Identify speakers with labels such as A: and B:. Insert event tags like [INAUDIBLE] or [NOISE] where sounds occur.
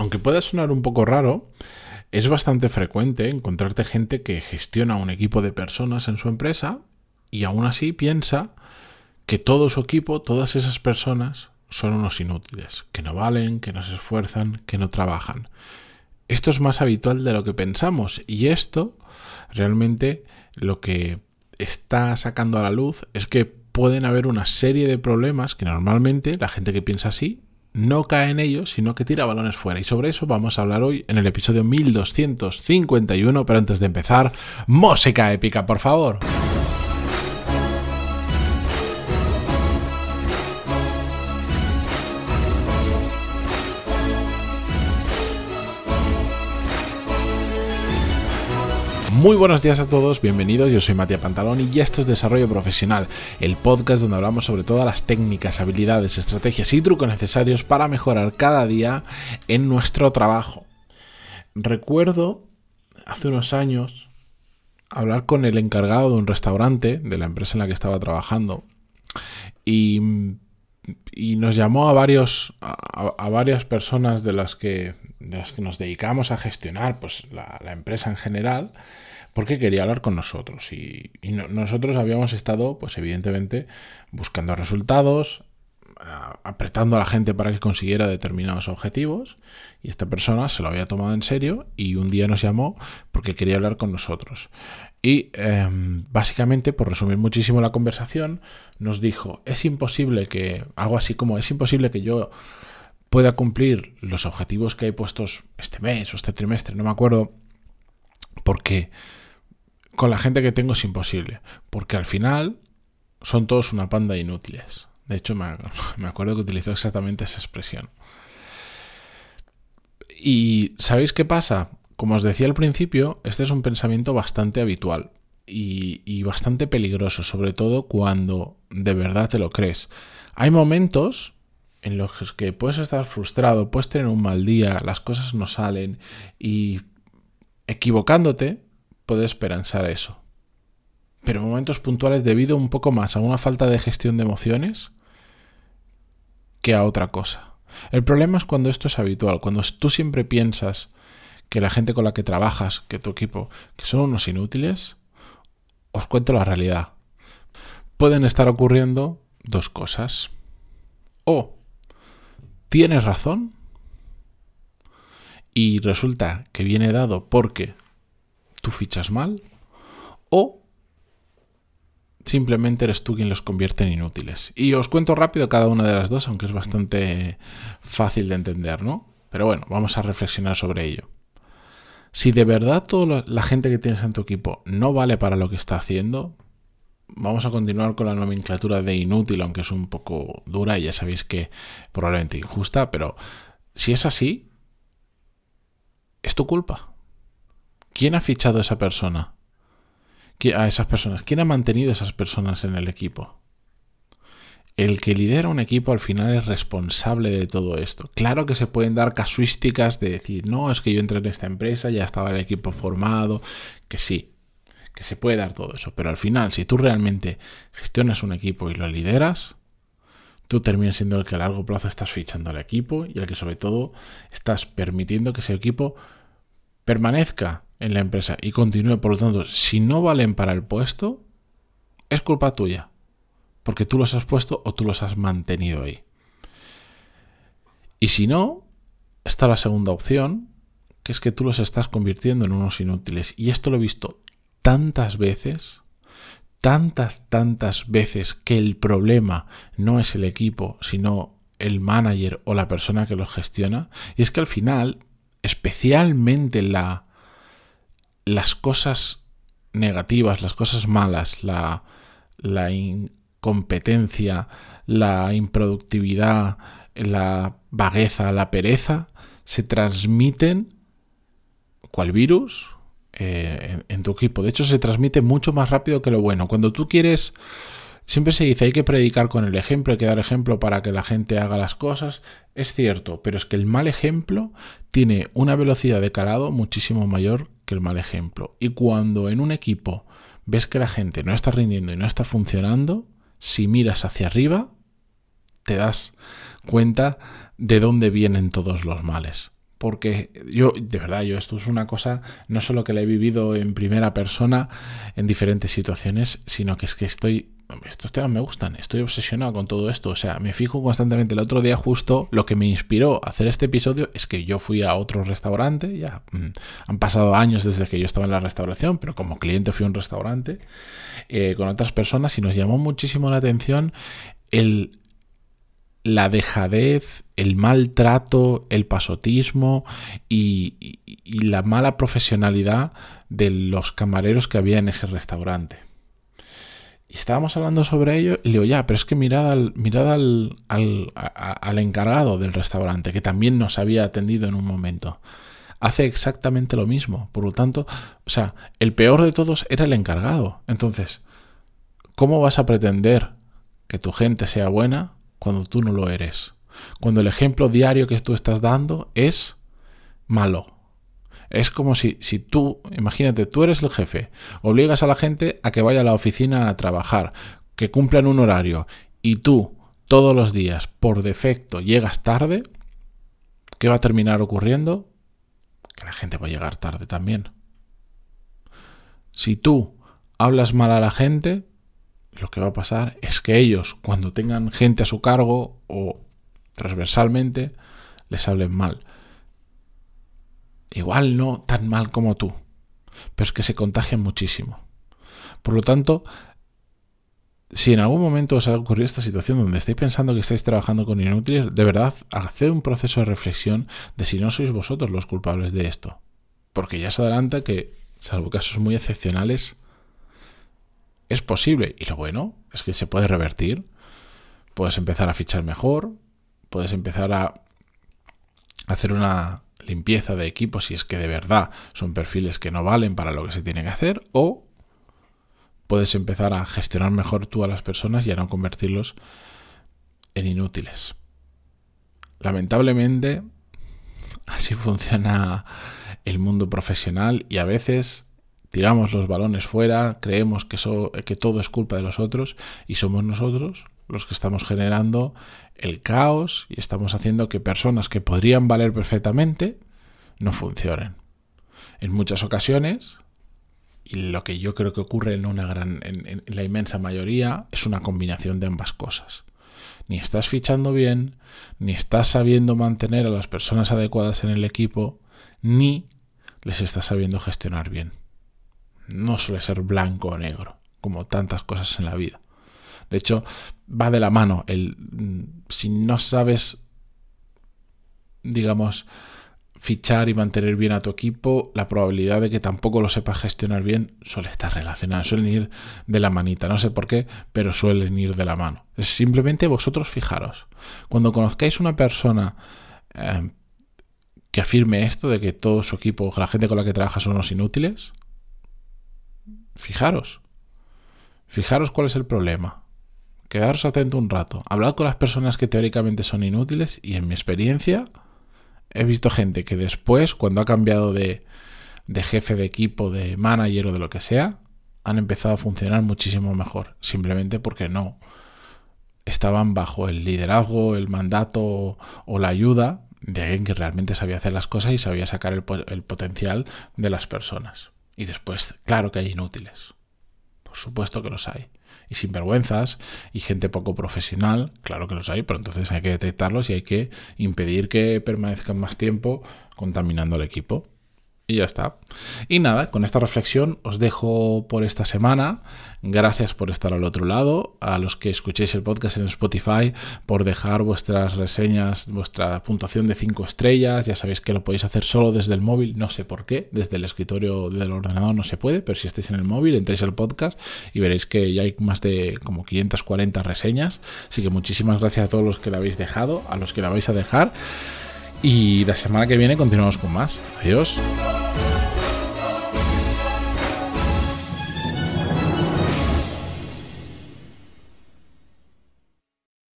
A: Aunque pueda sonar un poco raro, es bastante frecuente encontrarte gente que gestiona un equipo de personas en su empresa y aún así piensa que todo su equipo, todas esas personas, son unos inútiles, que no valen, que no se esfuerzan, que no trabajan. Esto es más habitual de lo que pensamos y esto realmente lo que está sacando a la luz es que pueden haber una serie de problemas que normalmente la gente que piensa así no cae en ellos, sino que tira balones fuera. Y sobre eso vamos a hablar hoy en el episodio 1251, pero antes de empezar, música épica, por favor. Muy buenos días a todos, bienvenidos, yo soy Matías Pantalón y esto es Desarrollo Profesional, el podcast donde hablamos sobre todas las técnicas, habilidades, estrategias y trucos necesarios para mejorar cada día en nuestro trabajo. Recuerdo hace unos años hablar con el encargado de un restaurante de la empresa en la que estaba trabajando y, nos llamó a, varios, a, varias personas de las que de las que nos dedicamos a gestionar pues, la, la empresa en general porque quería hablar con nosotros. Y, nosotros habíamos estado, pues evidentemente, buscando resultados, apretando a la gente para que consiguiera determinados objetivos y esta persona se lo había tomado en serio y un día nos llamó porque quería hablar con nosotros. Y em, básicamente, por resumir muchísimo la conversación, nos dijo, es imposible que, algo así como, es imposible que yo pueda cumplir los objetivos que hay puestos este mes o este trimestre, no me acuerdo, porque con la gente que tengo es imposible, porque al final son todos una panda de inútiles. De hecho, [LAUGHS] me, acuerdo que utilizó exactamente esa expresión. Y ¿sabéis qué pasa? Como os decía al principio, este es un pensamiento bastante habitual y, y, bastante peligroso, sobre todo cuando de verdad te lo crees. Hay momentos en los que puedes estar frustrado, puedes tener un mal día, las cosas no salen y equivocándote puede esperanzar a eso. Pero en momentos puntuales debido un poco más a una falta de gestión de emociones que a otra cosa. El problema es cuando esto es habitual, cuando tú siempre piensas que la gente con la que trabajas, que tu equipo, que son unos inútiles, os cuento la realidad. Pueden estar ocurriendo dos cosas. O tienes razón y resulta que viene dado porque tú fichas mal o simplemente eres tú quien los convierte en inútiles. Y os cuento rápido cada una de las dos, aunque es bastante fácil de entender, ¿no? Pero bueno, vamos a reflexionar sobre ello. Si de verdad toda la gente que tienes en tu equipo no vale para lo que está haciendo, vamos a continuar con la nomenclatura de inútil, aunque es un poco dura y ya sabéis que probablemente injusta, pero si es así, es tu culpa. ¿Quién ha fichado a esa persona? A esas personas. ¿Quién ha mantenido a esas personas en el equipo? El que lidera un equipo al final es responsable de todo esto. Claro que se pueden dar casuísticas de decir, no, es que yo entré en esta empresa, ya estaba el equipo formado, que sí, que se puede dar todo eso. Pero al final, si tú realmente gestionas un equipo y lo lideras, tú terminas siendo el que a largo plazo estás fichando al equipo y el que sobre todo estás permitiendo que ese equipo permanezca en la empresa y continúe, por lo tanto, si no valen para el puesto, es culpa tuya, porque tú los has puesto o tú los has mantenido ahí. Y si no, está la segunda opción, que es que tú los estás convirtiendo en unos inútiles. Y esto lo he visto tantas veces, tantas, tantas veces que el problema no es el equipo, sino el manager o la persona que lo gestiona. Y es que al final, especialmente la las cosas negativas, las cosas malas, la, incompetencia, la improductividad, la vagueza, la pereza, se transmiten cual virus eh, en, tu equipo. De hecho, se transmite mucho más rápido que lo bueno. Cuando tú quieres Siempre se dice hay que predicar con el ejemplo, hay que dar ejemplo para que la gente haga las cosas. Es cierto, pero es que el mal ejemplo tiene una velocidad de calado muchísimo mayor que el mal ejemplo. Y cuando en un equipo ves que la gente no está rindiendo y no está funcionando, si miras hacia arriba, te das cuenta de dónde vienen todos los males. Porque yo, de verdad, yo esto es una cosa, no solo que la he vivido en primera persona en diferentes situaciones, sino que es que estoy estos temas me gustan, estoy obsesionado con todo esto, o sea, me fijo constantemente. El otro día justo lo que me inspiró a hacer este episodio es que yo fui a otro restaurante, ya mm, han pasado años desde que yo estaba en la restauración, pero como cliente fui a un restaurante eh, con otras personas y nos llamó muchísimo la atención el, la dejadez, el maltrato, el pasotismo y la mala profesionalidad de los camareros que había en ese restaurante. Y estábamos hablando sobre ello y le digo, ya, pero es que mirad al, mirad al, al, encargado del restaurante, que también nos había atendido en un momento. Hace exactamente lo mismo. Por lo tanto, o sea, el peor de todos era el encargado. Entonces, ¿cómo vas a pretender que tu gente sea buena cuando tú no lo eres? Cuando el ejemplo diario que tú estás dando es malo. Es como si, si tú, imagínate, tú eres el jefe, obligas a la gente a que vaya a la oficina a trabajar, que cumplan un horario, y tú todos los días por defecto llegas tarde, ¿qué va a terminar ocurriendo? Que la gente va a llegar tarde también. Si tú hablas mal a la gente, lo que va a pasar es que ellos, cuando tengan gente a su cargo o transversalmente, les hablen mal. Igual no tan mal como tú, pero es que se contagian muchísimo. Por lo tanto, si en algún momento os ha ocurrido esta situación donde estáis pensando que estáis trabajando con inútiles, de verdad, haced un proceso de reflexión de si no sois vosotros los culpables de esto. Porque ya se adelanta que, salvo casos muy excepcionales, es posible. Y lo bueno es que se puede revertir. Puedes empezar a fichar mejor, puedes empezar a hacer una limpieza de equipos si es que de verdad son perfiles que no valen para lo que se tiene que hacer o puedes empezar a gestionar mejor tú a las personas y a no convertirlos en inútiles. Lamentablemente, [LAUGHS] así funciona el mundo profesional y a veces tiramos los balones fuera, creemos que, todo es culpa de los otros y somos nosotros los que estamos generando el caos y estamos haciendo que personas que podrían valer perfectamente no funcionen. En muchas ocasiones, y lo que yo creo que ocurre en una gran, en, la inmensa mayoría, es una combinación de ambas cosas. Ni estás fichando bien, ni estás sabiendo mantener a las personas adecuadas en el equipo, ni les estás sabiendo gestionar bien. No suele ser blanco o negro, como tantas cosas en la vida. De hecho, va de la mano. El, mm, si no sabes, digamos, fichar y mantener bien a tu equipo, la probabilidad de que tampoco lo sepas gestionar bien suele estar relacionada, suelen ir de la manita, no sé por qué, pero suelen ir de la mano. Es simplemente vosotros fijaros. Cuando conozcáis una persona eh, que afirme esto de que todo su equipo, la gente con la que trabaja son los inútiles, fijaros. Fijaros cuál es el problema quedaros atento un rato, hablad con las personas que teóricamente son inútiles y en mi experiencia he visto gente que después, cuando ha cambiado de, de jefe de equipo, de manager o de lo que sea, han empezado a funcionar muchísimo mejor, simplemente porque no estaban bajo el liderazgo, el mandato o la ayuda de alguien que realmente sabía hacer las cosas y sabía sacar el, el potencial de las personas. Y después, claro que hay inútiles. Por supuesto que los hay y sinvergüenzas y gente poco profesional, claro que los hay, pero entonces hay que detectarlos y hay que impedir que permanezcan más tiempo contaminando el equipo. Y ya está. Y nada, con esta reflexión os dejo por esta semana. Gracias por estar al otro lado. A los que escuchéis el podcast en Spotify, por dejar vuestras reseñas, vuestra puntuación de 5 estrellas. Ya sabéis que lo podéis hacer solo desde el móvil. No sé por qué. Desde el escritorio del ordenador no se puede. Pero si estáis en el móvil, entréis al podcast y veréis que ya hay más de como 540 reseñas. Así que muchísimas gracias a todos los que la habéis dejado, a los que la vais a dejar. Y la semana que viene continuamos con más. Adiós.